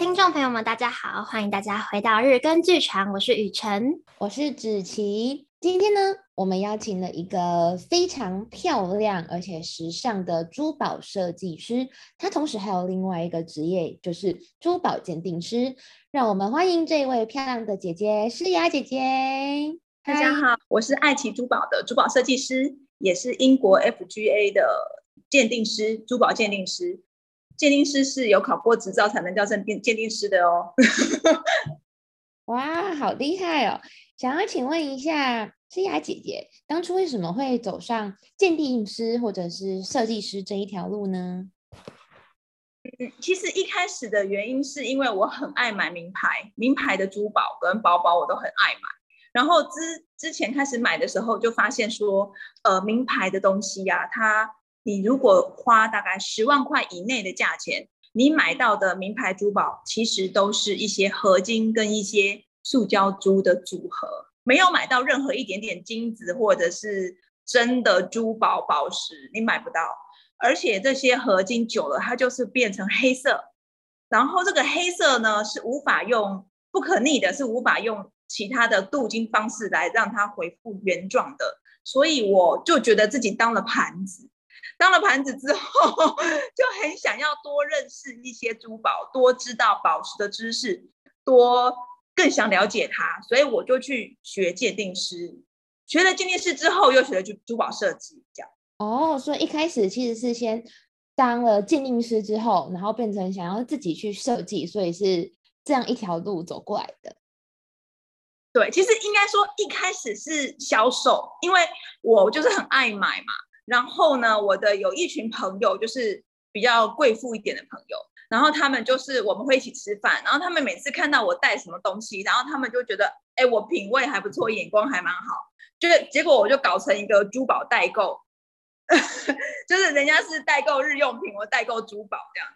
听众朋友们，大家好，欢迎大家回到日更剧场，我是雨辰，我是芷琪。今天呢，我们邀请了一个非常漂亮而且时尚的珠宝设计师，他同时还有另外一个职业，就是珠宝鉴定师。让我们欢迎这位漂亮的姐姐诗雅姐姐。大家好，我是爱奇珠宝的珠宝设计师，也是英国 FGA 的鉴定师，珠宝鉴定师。鉴定师是有考过执照才能叫成鉴鉴定师的哦。哇，好厉害哦！想要请问一下诗雅姐姐，当初为什么会走上鉴定师或者是设计师这一条路呢？嗯，其实一开始的原因是因为我很爱买名牌，名牌的珠宝跟包包我都很爱买。然后之之前开始买的时候，就发现说，呃，名牌的东西呀、啊，它你如果花大概十万块以内的价钱，你买到的名牌珠宝其实都是一些合金跟一些塑胶珠的组合，没有买到任何一点点金子或者是真的珠宝宝石，你买不到。而且这些合金久了，它就是变成黑色，然后这个黑色呢是无法用不可逆的，是无法用其他的镀金方式来让它恢复原状的。所以我就觉得自己当了盘子。当了盘子之后，就很想要多认识一些珠宝，多知道宝石的知识，多更想了解它，所以我就去学鉴定师。学了鉴定师之后，又学了珠珠宝设计，这样。哦，所以一开始其实是先当了鉴定师之后，然后变成想要自己去设计，所以是这样一条路走过来的。对，其实应该说一开始是销售，因为我就是很爱买嘛。然后呢，我的有一群朋友就是比较贵妇一点的朋友，然后他们就是我们会一起吃饭，然后他们每次看到我带什么东西，然后他们就觉得，哎，我品味还不错，眼光还蛮好，就是结果我就搞成一个珠宝代购，就是人家是代购日用品，我代购珠宝这样，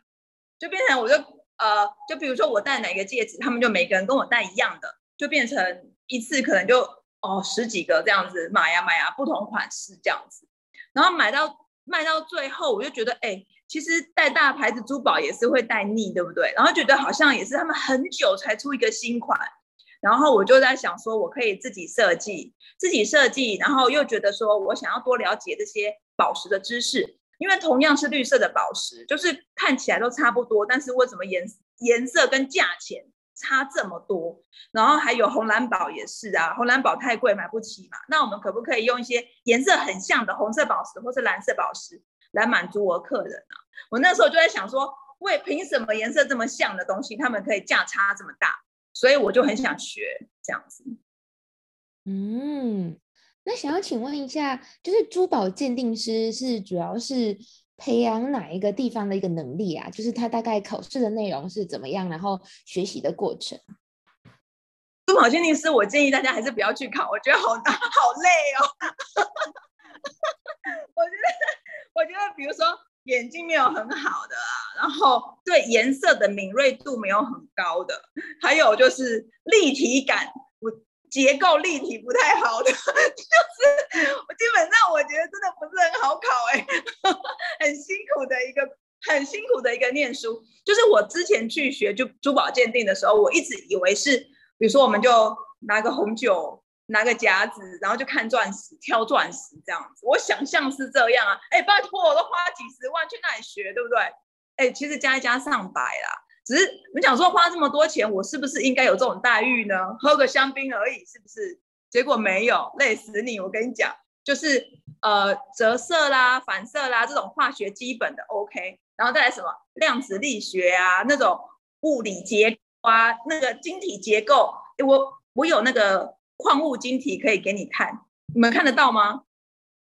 就变成我就呃，就比如说我戴哪个戒指，他们就每个人跟我戴一样的，就变成一次可能就哦十几个这样子买呀买呀，不同款式这样子。然后买到卖到最后，我就觉得，哎，其实戴大牌子珠宝也是会戴腻，对不对？然后觉得好像也是他们很久才出一个新款，然后我就在想说，我可以自己设计，自己设计，然后又觉得说我想要多了解这些宝石的知识，因为同样是绿色的宝石，就是看起来都差不多，但是为什么颜颜色跟价钱？差这么多，然后还有红蓝宝也是啊，红蓝宝太贵买不起嘛。那我们可不可以用一些颜色很像的红色宝石或是蓝色宝石来满足我客人呢？我那时候就在想说，为凭什么颜色这么像的东西，他们可以价差这么大？所以我就很想学这样子。嗯，那想要请问一下，就是珠宝鉴定师是主要是？培养哪一个地方的一个能力啊？就是他大概考试的内容是怎么样，然后学习的过程。珠宝鉴定师，我建议大家还是不要去考，我觉得好难，好累哦。我觉得，我觉得，比如说眼睛没有很好的，然后对颜色的敏锐度没有很高的，还有就是立体感。结构立体不太好的，就是我基本上我觉得真的不是很好考哎、欸，很辛苦的一个很辛苦的一个念书。就是我之前去学就珠宝鉴定的时候，我一直以为是，比如说我们就拿个红酒，拿个夹子，然后就看钻石，挑钻石这样子。我想象是这样啊，哎、拜托，我都花几十万去那里学，对不对？哎、其实加一加上百啦。只是你想说花这么多钱，我是不是应该有这种待遇呢？喝个香槟而已，是不是？结果没有，累死你！我跟你讲，就是呃折射啦、反射啦这种化学基本的 OK，然后再来什么量子力学啊，那种物理结构啊，那个晶体结构，我我有那个矿物晶体可以给你看，你们看得到吗？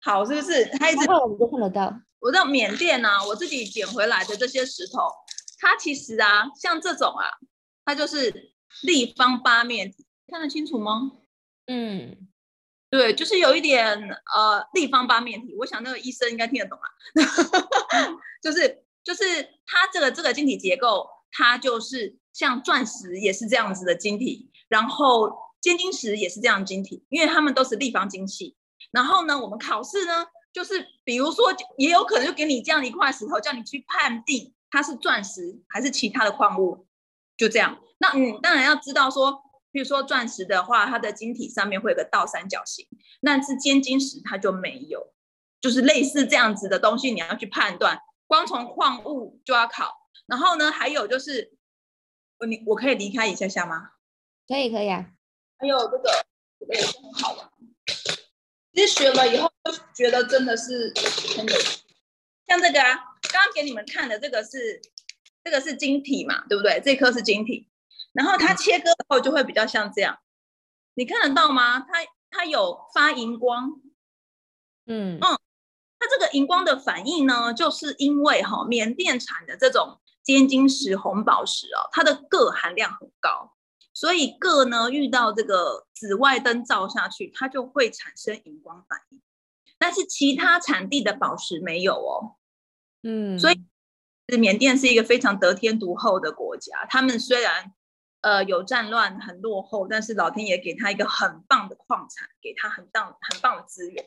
好，是不是？他一直看我们都看得到。我在缅甸啊，我自己捡回来的这些石头。它其实啊，像这种啊，它就是立方八面体，看得清楚吗？嗯，对，就是有一点呃立方八面体。我想那个医生应该听得懂啊，就是就是它这个这个晶体结构，它就是像钻石也是这样子的晶体，然后尖晶石也是这样晶体，因为它们都是立方晶系。然后呢，我们考试呢，就是比如说也有可能就给你这样一块石头，叫你去判定。它是钻石还是其他的矿物？就这样。那你当然要知道说，比如说钻石的话，它的晶体上面会有个倒三角形，那是尖晶石它就没有，就是类似这样子的东西，你要去判断。光从矿物就要考，然后呢，还有就是，你我可以离开一下下吗？可以，可以啊。还有这个，这个也是很好玩。其实学了以后，就觉得真的是很有趣。像这个啊，刚刚给你们看的这个是，这个是晶体嘛，对不对？这颗是晶体，然后它切割后就会比较像这样，你看得到吗？它它有发荧光，嗯嗯，它这个荧光的反应呢，就是因为哈、哦，缅甸产的这种尖晶石红宝石哦，它的铬含量很高。所以铬呢，遇到这个紫外灯照下去，它就会产生荧光反应。但是其他产地的宝石没有哦。嗯，所以缅甸是一个非常得天独厚的国家。他们虽然呃有战乱，很落后，但是老天爷给他一个很棒的矿产，给他很棒很棒的资源。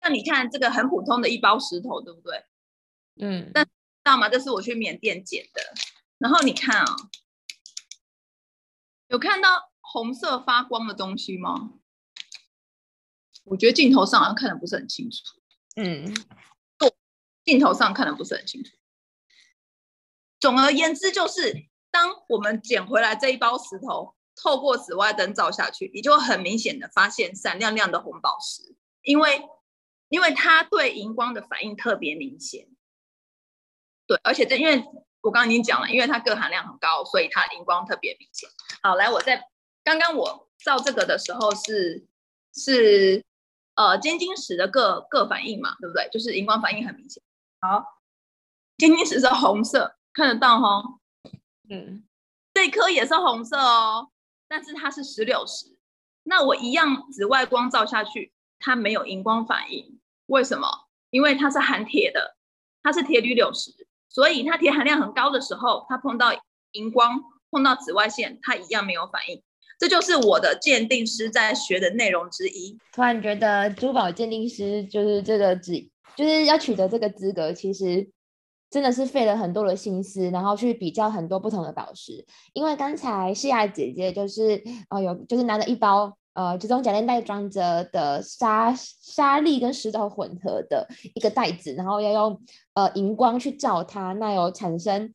那你看这个很普通的一包石头，对不对？嗯。但知道吗？这是我去缅甸捡的。然后你看啊。有看到红色发光的东西吗？我觉得镜头上好像看的不是很清楚。嗯，镜头上看的不是很清楚。总而言之，就是当我们捡回来这一包石头，透过紫外灯照下去，你就很明显的发现闪亮亮的红宝石，因为因为它对荧光的反应特别明显。对，而且这因为。我刚刚已经讲了，因为它铬含量很高，所以它荧光特别明显。好，来，我在刚刚我照这个的时候是是呃尖晶石的铬铬反应嘛，对不对？就是荧光反应很明显。好，尖晶石是红色，看得到哈？嗯，这颗也是红色哦，但是它是石榴石。那我一样紫外光照下去，它没有荧光反应，为什么？因为它是含铁的，它是铁铝柳石。所以它铁含量很高的时候，它碰到荧光、碰到紫外线，它一样没有反应。这就是我的鉴定师在学的内容之一。突然觉得珠宝鉴定师就是这个资，就是要取得这个资格，其实真的是费了很多的心思，然后去比较很多不同的宝石。因为刚才西雅姐姐就是哦，有就是拿了一包。呃，这种夹链袋装着的沙沙粒跟石头混合的一个袋子，然后要用呃荧光去照它，那有产生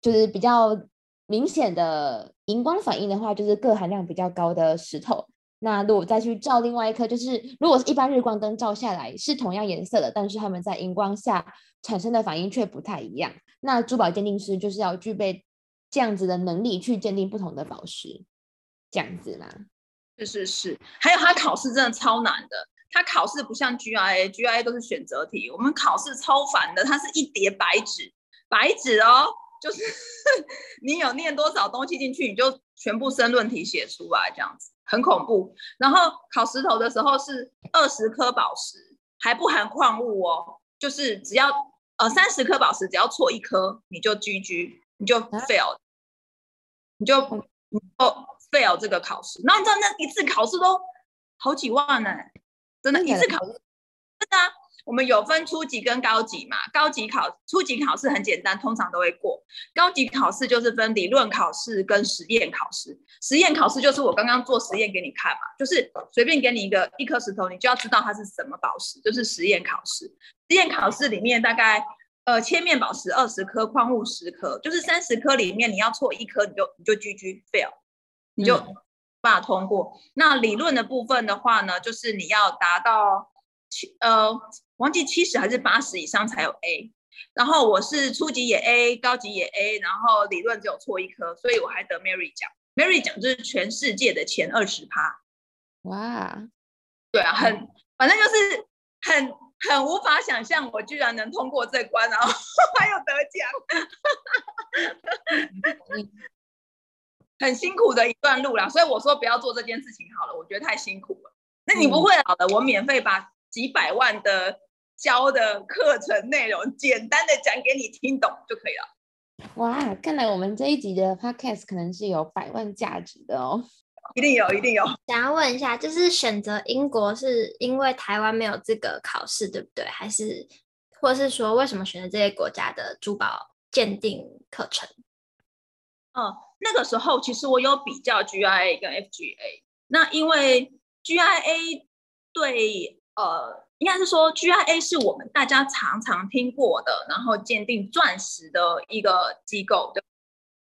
就是比较明显的荧光反应的话，就是铬含量比较高的石头。那如果再去照另外一颗，就是如果是一般日光灯照下来是同样颜色的，但是它们在荧光下产生的反应却不太一样。那珠宝鉴定师就是要具备这样子的能力去鉴定不同的宝石，这样子啦。是是是，还有他考试真的超难的。他考试不像 GIA，GIA 都是选择题，我们考试超烦的。它是一叠白纸，白纸哦，就是 你有念多少东西进去，你就全部申论题写出来，这样子很恐怖。然后考石头的时候是二十颗宝石，还不含矿物哦，就是只要呃三十颗宝石，只要错一颗你就 GG，你就 fail，你就你就。fail 这个考试，然后你知道那一次考试都好几万呢，真的，一次考试真的啊。我们有分初级跟高级嘛，高级考初级考试很简单，通常都会过。高级考试就是分理论考试跟实验考试。实验考试就是我刚刚做实验给你看嘛，就是随便给你一个一颗石头，你就要知道它是什么宝石，就是实验考试。实验考试里面大概呃切面宝石二十颗，矿物十颗，就是三十颗里面你要错一颗，你就你就 GG fail。你就把它通过。嗯。那理论的部分的话呢，就是你要达到七呃，忘记七十还是八十以上才有 A。然后我是初级也 A，高级也 A，然后理论只有错一科，所以我还得 Mary 奖。Mary 奖就是全世界的前二十趴。哇，对啊，很反正就是很很无法想象，我居然能通过这关，然后 还有得奖。很辛苦的一段路啦，所以我说不要做这件事情好了，我觉得太辛苦了。那你不会好了，我免费把几百万的教的课程内容简单的讲给你听懂就可以了。哇，看来我们这一集的 podcast 可能是有百万价值的哦，一定有，一定有。想要问一下，就是选择英国是因为台湾没有这个考试，对不对？还是，或是说为什么选择这些国家的珠宝鉴定课程？哦，那个时候其实我有比较 GIA 跟 FGA，那因为 GIA 对呃，应该是说 GIA 是我们大家常常听过的，然后鉴定钻石的一个机构，对。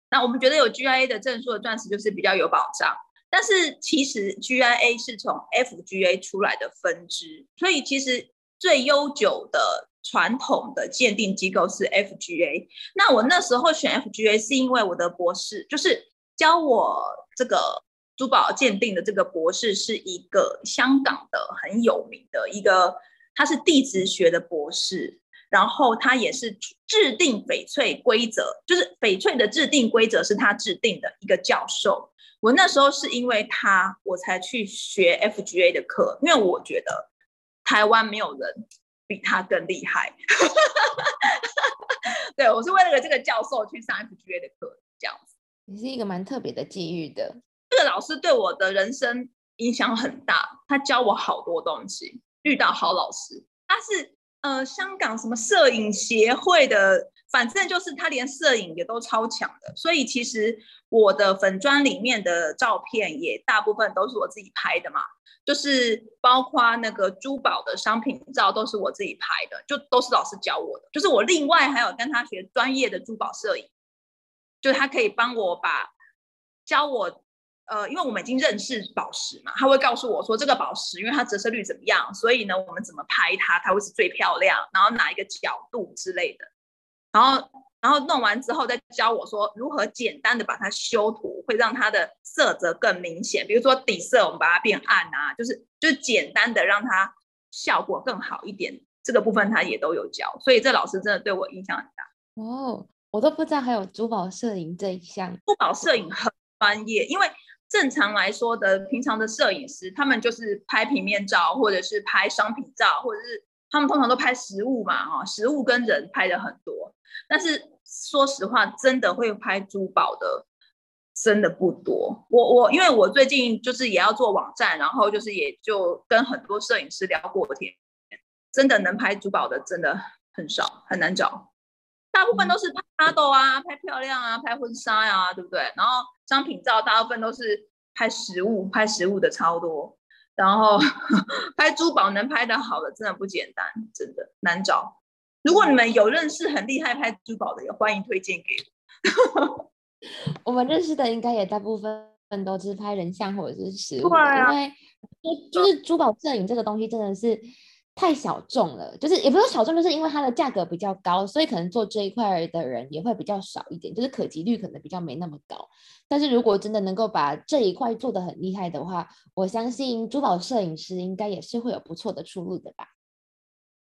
那我们觉得有 GIA 的证书的钻石就是比较有保障，但是其实 GIA 是从 FGA 出来的分支，所以其实最悠久的传统的鉴定机构是 FGA。那我那时候选 FGA 是因为我的博士就是教我这个珠宝鉴定的这个博士是一个香港的很有名的一个，他是地质学的博士。然后他也是制定翡翠规则，就是翡翠的制定规则是他制定的一个教授。我那时候是因为他，我才去学 FGA 的课，因为我觉得台湾没有人比他更厉害。对，我是为了这个教授去上 FGA 的课，这样子。你是一个蛮特别的际遇的。这个老师对我的人生影响很大，他教我好多东西，遇到好老师，他是。呃，香港什么摄影协会的，反正就是他连摄影也都超强的，所以其实我的粉砖里面的照片也大部分都是我自己拍的嘛，就是包括那个珠宝的商品照都是我自己拍的，就都是老师教我的，就是我另外还有跟他学专业的珠宝摄影，就他可以帮我把教我。呃，因为我们已经认识宝石嘛，他会告诉我说这个宝石，因为它折射率怎么样，所以呢，我们怎么拍它，它会是最漂亮，然后哪一个角度之类的，然后然后弄完之后再教我说如何简单的把它修图，会让它的色泽更明显，比如说底色我们把它变暗啊，就是就是简单的让它效果更好一点，这个部分他也都有教，所以这老师真的对我影响很大。哦，我都不知道还有珠宝摄影这一项，珠宝摄影很专业，因为。正常来说的，平常的摄影师，他们就是拍平面照，或者是拍商品照，或者是他们通常都拍实物嘛，哈，实物跟人拍的很多。但是说实话，真的会拍珠宝的，真的不多。我我因为我最近就是也要做网站，然后就是也就跟很多摄影师聊过天，真的能拍珠宝的真的很少，很难找。大部分都是拍 model 啊，拍漂亮啊，拍婚纱呀、啊，对不对？然后商品照大部分都是拍实物，拍实物的超多。然后 拍珠宝能拍得好的真的不简单，真的难找。如果你们有认识很厉害拍珠宝的，也欢迎推荐给我。我们认识的应该也大部分都是拍人像或者是实物，啊、因为就是珠宝摄影这个东西真的是。太小众了，就是也不是小众，就是因为它的价格比较高，所以可能做这一块的人也会比较少一点，就是可及率可能比较没那么高。但是如果真的能够把这一块做得很厉害的话，我相信珠宝摄影师应该也是会有不错的出路的吧。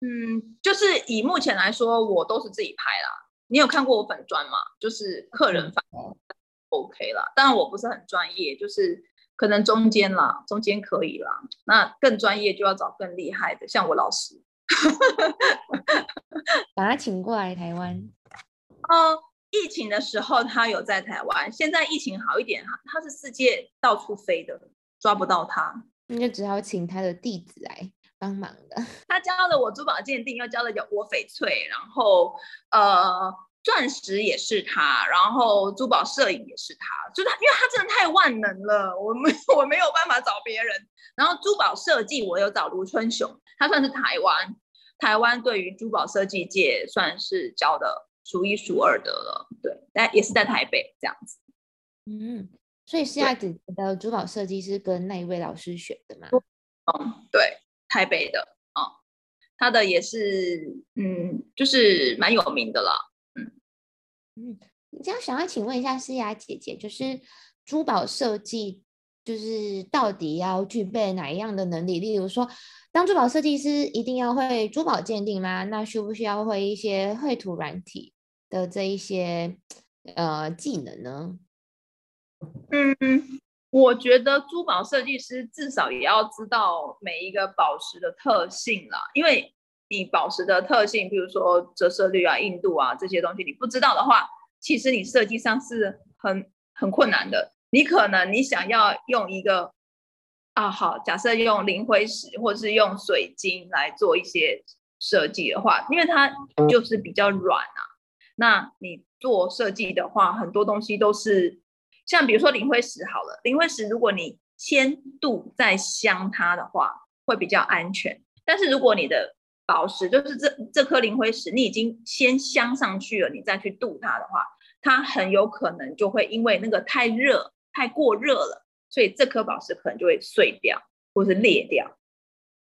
嗯，就是以目前来说，我都是自己拍啦。你有看过我粉砖吗？就是客人反应 OK 啦，当然我不是很专业，就是。可能中间啦，中间可以啦。那更专业就要找更厉害的，像我老师，把他请过来台湾。哦，疫情的时候他有在台湾，现在疫情好一点哈，他是世界到处飞的，抓不到他，那就只好请他的弟子来帮忙了。他教了我珠宝鉴定，又教了我翡翠，然后呃。钻石也是他，然后珠宝摄影也是他，就他，因为他真的太万能了，我没我没有办法找别人。然后珠宝设计我有找卢春雄，他算是台湾台湾对于珠宝设计界算是教的数一数二的了，对，但也是在台北这样子。嗯，所以现在姐的珠宝设计是跟那一位老师学的吗？嗯，对，台北的，嗯，他的也是，嗯，就是蛮有名的啦。嗯，这样想要请问一下诗雅姐姐，就是珠宝设计，就是到底要具备哪一样的能力？例如说，当珠宝设计师一定要会珠宝鉴定吗？那需不需要会一些绘图软体的这一些呃技能呢？嗯，我觉得珠宝设计师至少也要知道每一个宝石的特性啦，因为。你宝石的特性，比如说折射率啊、硬度啊这些东西，你不知道的话，其实你设计上是很很困难的。你可能你想要用一个啊，好，假设用磷灰石或是用水晶来做一些设计的话，因为它就是比较软啊，那你做设计的话，很多东西都是像比如说磷灰石好了，磷灰石如果你先镀再镶它的话，会比较安全。但是如果你的宝石就是这这颗灵灰石，你已经先镶上去了，你再去镀它的话，它很有可能就会因为那个太热、太过热了，所以这颗宝石可能就会碎掉或是裂掉。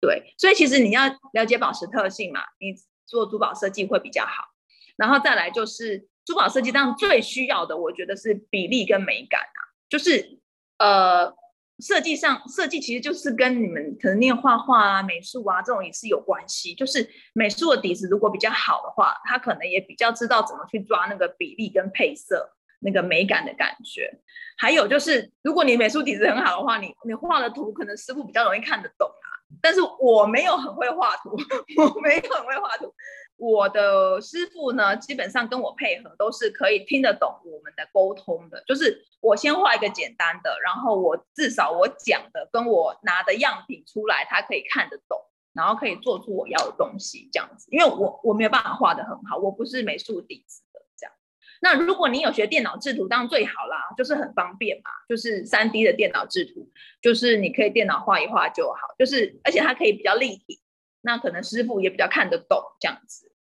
对，所以其实你要了解宝石特性嘛，你做珠宝设计会比较好。然后再来就是珠宝设计当中最需要的，我觉得是比例跟美感啊，就是呃。设计上，设计其实就是跟你们可能念画画啊、美术啊这种也是有关系。就是美术的底子如果比较好的话，他可能也比较知道怎么去抓那个比例跟配色，那个美感的感觉。还有就是，如果你美术底子很好的话，你你画的图可能师傅比较容易看得懂啊。但是我没有很会画图，我没有很会画图。我的师傅呢，基本上跟我配合都是可以听得懂我们的沟通的。就是我先画一个简单的，然后我至少我讲的跟我拿的样品出来，他可以看得懂，然后可以做出我要的东西这样子。因为我我没有办法画得很好，我不是美术底子的这样。那如果你有学电脑制图，当然最好啦，就是很方便嘛，就是三 D 的电脑制图，就是你可以电脑画一画就好，就是而且它可以比较立体。那可能师傅也比较看得懂这样子，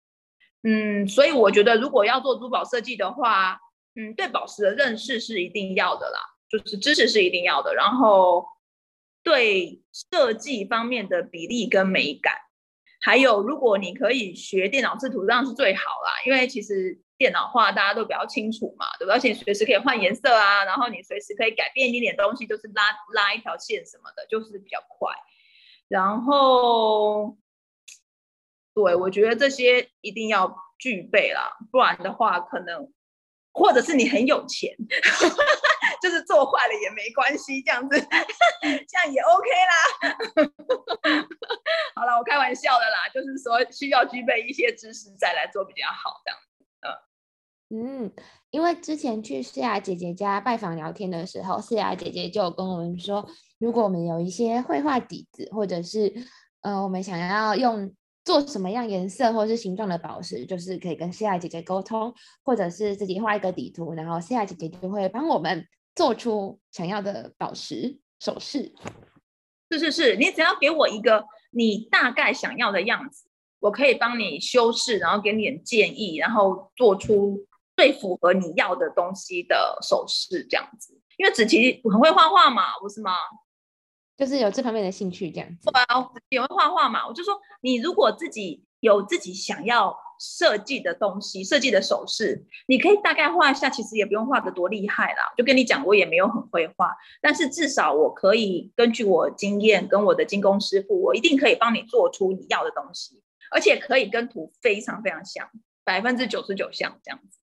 嗯，所以我觉得如果要做珠宝设计的话，嗯，对宝石的认识是一定要的啦，就是知识是一定要的，然后对设计方面的比例跟美感，还有如果你可以学电脑制图，这样是最好啦，因为其实电脑画大家都比较清楚嘛，对吧？而且随时可以换颜色啊，然后你随时可以改变一点点东西，就是拉拉一条线什么的，就是比较快，然后。对，我觉得这些一定要具备啦，不然的话，可能或者是你很有钱，就是做坏了也没关系，这样子，这样也 OK 啦。好了，我开玩笑的啦，就是说需要具备一些知识再来做比较好，这样子。嗯，因为之前去思雅姐姐家拜访聊天的时候，思雅姐姐就跟我们说，如果我们有一些绘画底子，或者是呃，我们想要用。做什么样颜色或是形状的宝石，就是可以跟诗雅姐姐沟通，或者是自己画一个底图，然后诗雅姐姐就会帮我们做出想要的宝石首饰。是是是，你只要给我一个你大概想要的样子，我可以帮你修饰，然后给你点建议，然后做出最符合你要的东西的首饰这样子。因为子琪很会画画嘛，不是吗？就是有这方面的兴趣，这样子。对啊，也会画画嘛。我就说，你如果自己有自己想要设计的东西，设计的首饰，你可以大概画一下，其实也不用画的多厉害啦。就跟你讲，我也没有很会画，但是至少我可以根据我经验跟我的精工师傅，我一定可以帮你做出你要的东西，而且可以跟图非常非常像，百分之九十九像这样子。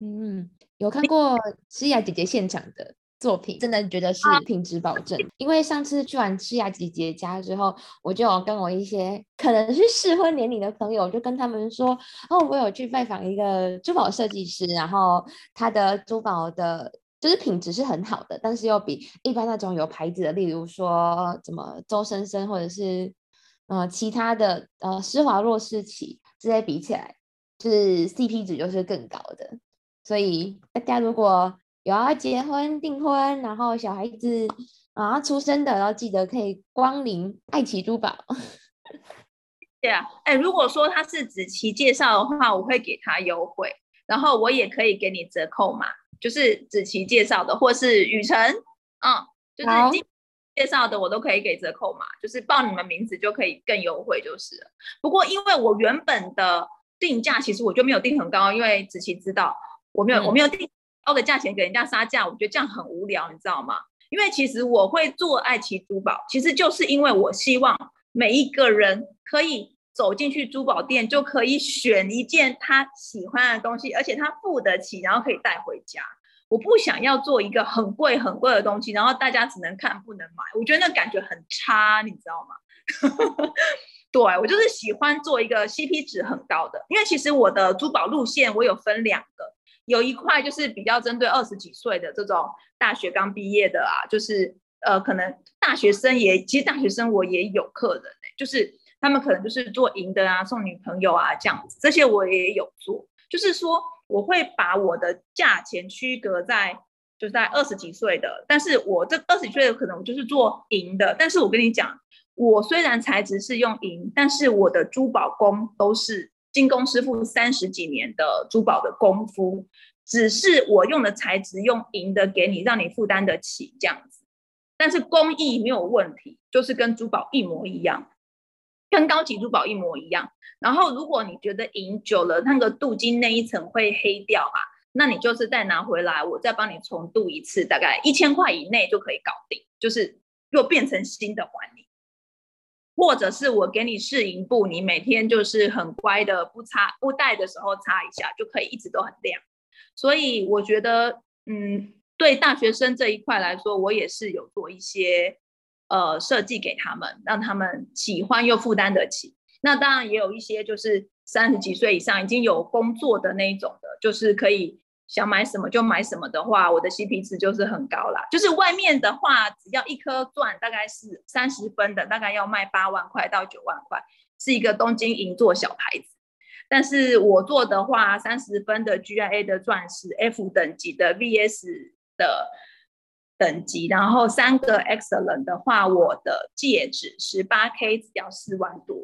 嗯，有看过诗雅姐姐现场的。作品真的觉得是品质保证，啊、因为上次去完诗雅姐姐家之后，我就有跟我一些可能是适婚年龄的朋友，就跟他们说，哦，我有去拜访一个珠宝设计师，然后他的珠宝的，就是品质是很好的，但是又比一般那种有牌子的，例如说怎么周生生或者是呃其他的呃施华洛世奇这些比起来，就是 CP 值就是更高的，所以大家如果。有要结婚订婚，然后小孩子啊出生的，然后记得可以光临爱奇珠宝。对啊，哎，如果说他是子琪介绍的话，我会给他优惠，然后我也可以给你折扣嘛，就是子琪介绍的，或是雨辰，嗯，就是介绍的，我都可以给折扣嘛，就是报你们名字就可以更优惠，就是了。不过因为我原本的定价其实我就没有定很高，因为子琪知道我没有、嗯、我没有定。高的价钱给人家杀价，我觉得这样很无聊，你知道吗？因为其实我会做爱奇珠宝，其实就是因为我希望每一个人可以走进去珠宝店，就可以选一件他喜欢的东西，而且他付得起，然后可以带回家。我不想要做一个很贵很贵的东西，然后大家只能看不能买，我觉得那感觉很差，你知道吗？对，我就是喜欢做一个 CP 值很高的，因为其实我的珠宝路线我有分两个。有一块就是比较针对二十几岁的这种大学刚毕业的啊，就是呃，可能大学生也，其实大学生我也有客人、就是他们可能就是做银的啊，送女朋友啊这样子，这些我也有做。就是说，我会把我的价钱区隔在就在二十几岁的，但是我这二十几岁的可能我就是做银的，但是我跟你讲，我虽然材质是用银，但是我的珠宝工都是金工师傅三十几年的珠宝的功夫，只是我用的材质用银的给你，让你负担得起这样子，但是工艺没有问题，就是跟珠宝一模一样。跟高级珠宝一模一样，然后如果你觉得银久了那个镀金那一层会黑掉啊，那你就是再拿回来，我再帮你重镀一次，大概一千块以内就可以搞定，就是又变成新的还你，或者是我给你试银布，你每天就是很乖的不擦不戴的时候擦一下，就可以一直都很亮。所以我觉得，嗯，对大学生这一块来说，我也是有做一些。呃，设计给他们，让他们喜欢又负担得起。那当然也有一些就是三十几岁以上已经有工作的那一种的，就是可以想买什么就买什么的话，我的 CP 值就是很高啦。就是外面的话，只要一颗钻大概是三十分的，大概要卖八万块到九万块，是一个东京银座小牌子。但是我做的话，三十分的 GIA 的钻石，F 等级的 VS 的。等级，然后三个 excellent 的话，我的戒指十八 K 只要四万多，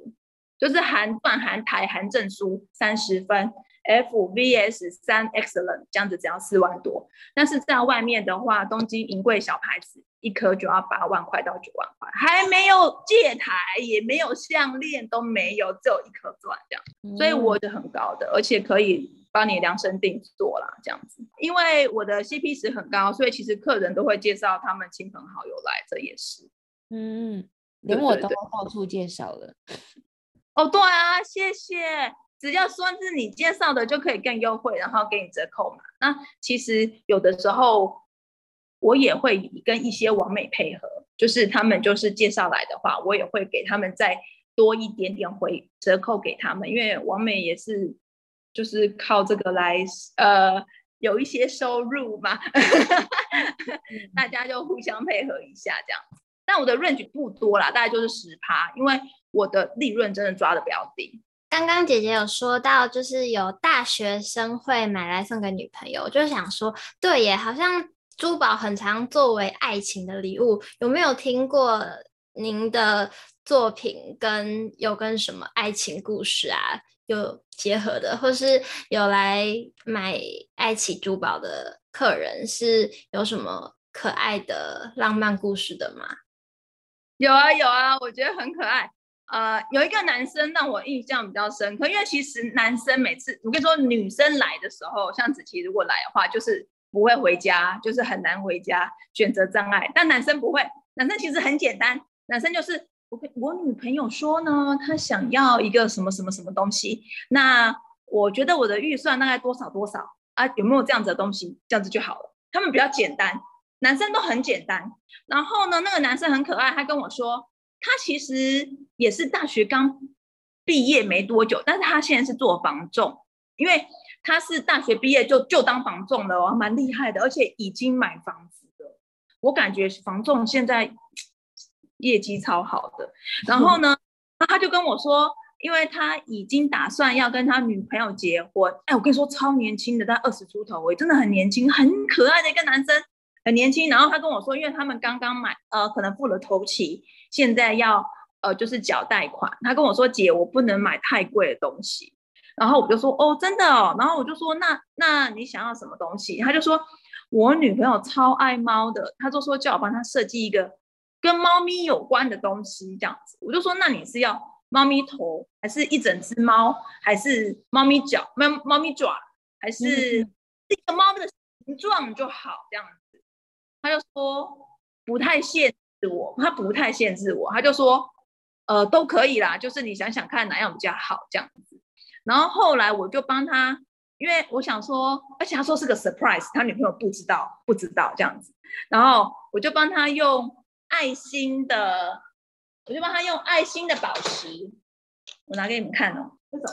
就是含钻含台含证书三十分，FVS 三 excellent 这样子只要四万多。但是在外面的话，东京银贵小牌子一颗就要八万块到九万块，还没有戒台，也没有项链，都没有，只有一颗钻这样，所以我是很高的，而且可以。帮你量身定做啦，这样子，因为我的 CP 值很高，所以其实客人都会介绍他们亲朋好友来，这也是，嗯，连我都到处介绍了。哦，对啊，谢谢，只要说是你介绍的，就可以更优惠，然后给你折扣嘛。那其实有的时候我也会跟一些网美配合，就是他们就是介绍来的话，我也会给他们再多一点点回折扣给他们，因为网美也是。就是靠这个来，呃，有一些收入嘛，大家就互相配合一下这样。但我的 range 不多啦，大概就是十趴，因为我的利润真的抓得比较低。刚刚姐姐有说到，就是有大学生会买来送给女朋友，我就想说，对耶，好像珠宝很常作为爱情的礼物，有没有听过您的作品跟有跟什么爱情故事啊？有结合的，或是有来买爱奇珠宝的客人，是有什么可爱的浪漫故事的吗？有啊有啊，我觉得很可爱。呃，有一个男生让我印象比较深刻，因为其实男生每次我跟你说，女生来的时候，像子琪如果来的话，就是不会回家，就是很难回家，选择障碍。但男生不会，男生其实很简单，男生就是。我我女朋友说呢，她想要一个什么什么什么东西，那我觉得我的预算大概多少多少啊？有没有这样子的东西？这样子就好了。他们比较简单，男生都很简单。然后呢，那个男生很可爱，他跟我说，他其实也是大学刚毕业没多久，但是他现在是做房仲，因为他是大学毕业就就当房仲了，蛮厉害的，而且已经买房子了。我感觉房仲现在。业绩超好的，然后呢，他就跟我说，因为他已经打算要跟他女朋友结婚。哎，我跟你说，超年轻的，他二十出头，哎，真的很年轻，很可爱的一个男生，很年轻。然后他跟我说，因为他们刚刚买，呃，可能付了头期，现在要呃，就是缴贷款。他跟我说，姐，我不能买太贵的东西。然后我就说，哦，真的哦。然后我就说，那那你想要什么东西？他就说，我女朋友超爱猫的，他就说叫我帮他设计一个。跟猫咪有关的东西这样子，我就说，那你是要猫咪头，还是一整只猫，还是猫咪脚、猫猫咪爪，还是一个猫的形状就好这样子？他就说不太限制我，他不太限制我，他就说呃都可以啦，就是你想想看哪样比较好这样子。然后后来我就帮他，因为我想说，而且他说是个 surprise，他女朋友不知道，不知道这样子。然后我就帮他用。爱心的，我就帮他用爱心的宝石，我拿给你们看哦。这种，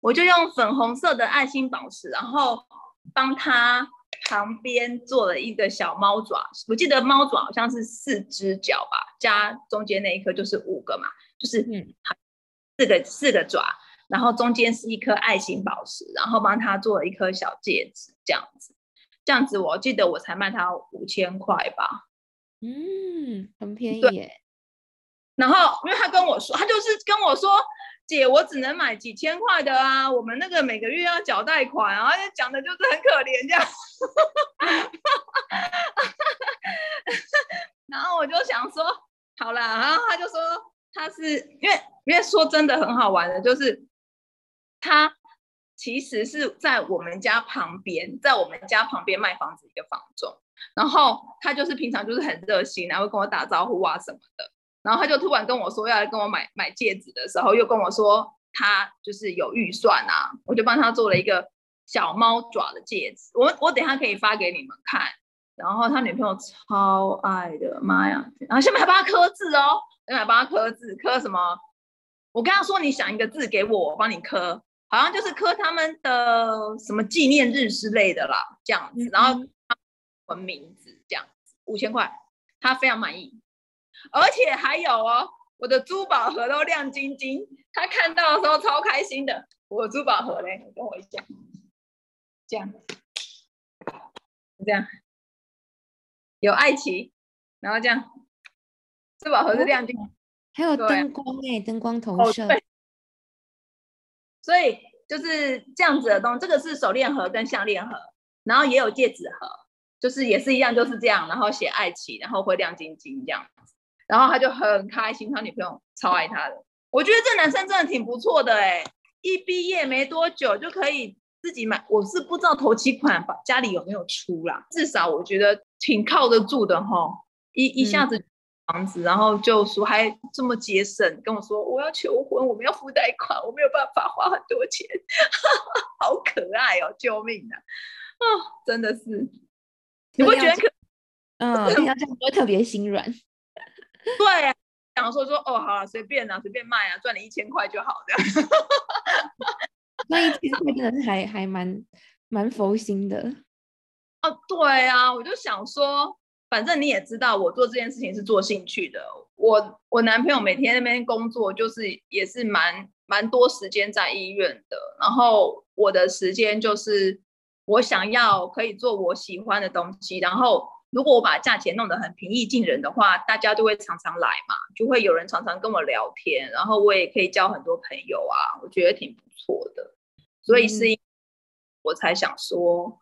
我就用粉红色的爱心宝石，然后帮他旁边做了一个小猫爪。我记得猫爪好像是四只脚吧，加中间那一颗就是五个嘛，就是嗯，四个四个爪。然后中间是一颗爱心宝石，然后帮他做了一颗小戒指，这样子，这样子我记得我才卖他五千块吧，嗯，很便宜耶。然后因为他跟我说，他就是跟我说，姐，我只能买几千块的啊，我们那个每个月要缴贷款，啊讲的就是很可怜这样。然后我就想说，好啦，然后他就说他是因为因为说真的很好玩的，就是他其实是在我们家旁边，在我们家旁边卖房子一个房仲，然后他就是平常就是很热心，然后跟我打招呼啊什么的。然后他就突然跟我说要来跟我买买戒指的时候，又跟我说他就是有预算啊，我就帮他做了一个小猫爪的戒指，我我等下可以发给你们看。然后他女朋友超爱的，妈呀！然后下面还帮他刻字哦，下面还帮他刻字，刻什么？我跟他说你想一个字给我，我帮你刻，好像就是刻他们的什么纪念日之类的啦，这样子。然后他名字这样子，五千块，他非常满意。而且还有哦，我的珠宝盒都亮晶晶，他看到的时候超开心的。我的珠宝盒嘞，跟我一下，这样，这样，有爱情，然后这样，珠宝盒是亮晶晶，还有灯光哎，灯光投射。哦，所以就是这样子的东西，这个是手链盒跟项链盒，然后也有戒指盒，就是也是一样，就是这样，然后写爱情，然后会亮晶晶这样。然后他就很开心，他女朋友超爱他的。我觉得这男生真的挺不错的哎，一毕业没多久就可以自己买。我是不知道头期款家里有没有出啦，至少我觉得挺靠得住的哈。一一下子房子，嗯、然后就说还这么节省，跟我说我要求婚，我们要付贷款，我没有办法花很多钱，好可爱哦，救命啊！哦，真的是，你会觉得可嗯，听到这样会特别心软。对、啊，想说说哦，好了，随便啊，随便卖啊，赚你一千块就好这样。那一千块真的是还还蛮蛮佛心的。哦，对啊，我就想说，反正你也知道，我做这件事情是做兴趣的。我我男朋友每天那边工作，就是也是蛮蛮多时间在医院的。然后我的时间就是我想要可以做我喜欢的东西，然后。如果我把价钱弄得很平易近人的话，大家就会常常来嘛，就会有人常常跟我聊天，然后我也可以交很多朋友啊，我觉得挺不错的。所以是，我才想说，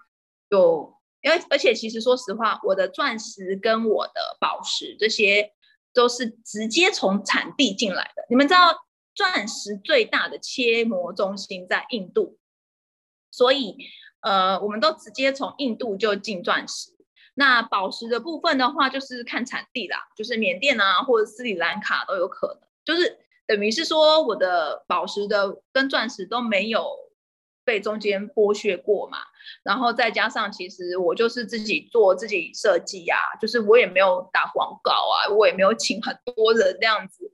就因为而且其实说实话，我的钻石跟我的宝石这些都是直接从产地进来的。你们知道，钻石最大的切磨中心在印度，所以呃，我们都直接从印度就进钻石。那宝石的部分的话，就是看产地啦，就是缅甸啊，或者斯里兰卡都有可能。就是等于是说，我的宝石的跟钻石都没有被中间剥削过嘛。然后再加上，其实我就是自己做自己设计呀，就是我也没有打广告啊，我也没有请很多人这样子，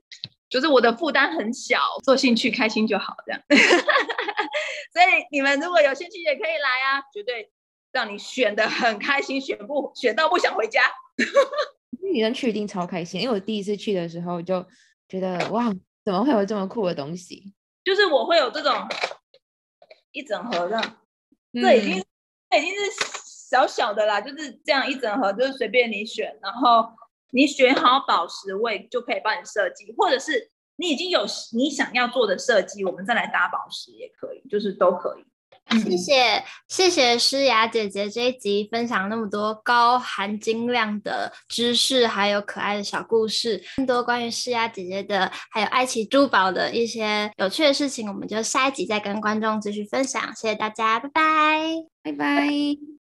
就是我的负担很小，做兴趣开心就好这样。所以你们如果有兴趣也可以来啊，绝对。让你选的很开心，选不选到不想回家。女生去一定超开心，因为我第一次去的时候就觉得哇，怎么会有这么酷的东西？就是我会有这种一整盒的，嗯、这已经这已经是小小的啦，就是这样一整盒，就是随便你选，然后你选好宝石位就可以帮你设计，或者是你已经有你想要做的设计，我们再来搭宝石也可以，就是都可以。谢谢谢谢诗雅姐姐这一集分享那么多高含金量的知识，还有可爱的小故事，更多关于诗雅姐姐的，还有爱奇珠宝的一些有趣的事情，我们就下一集再跟观众继续分享。谢谢大家，拜拜，拜拜。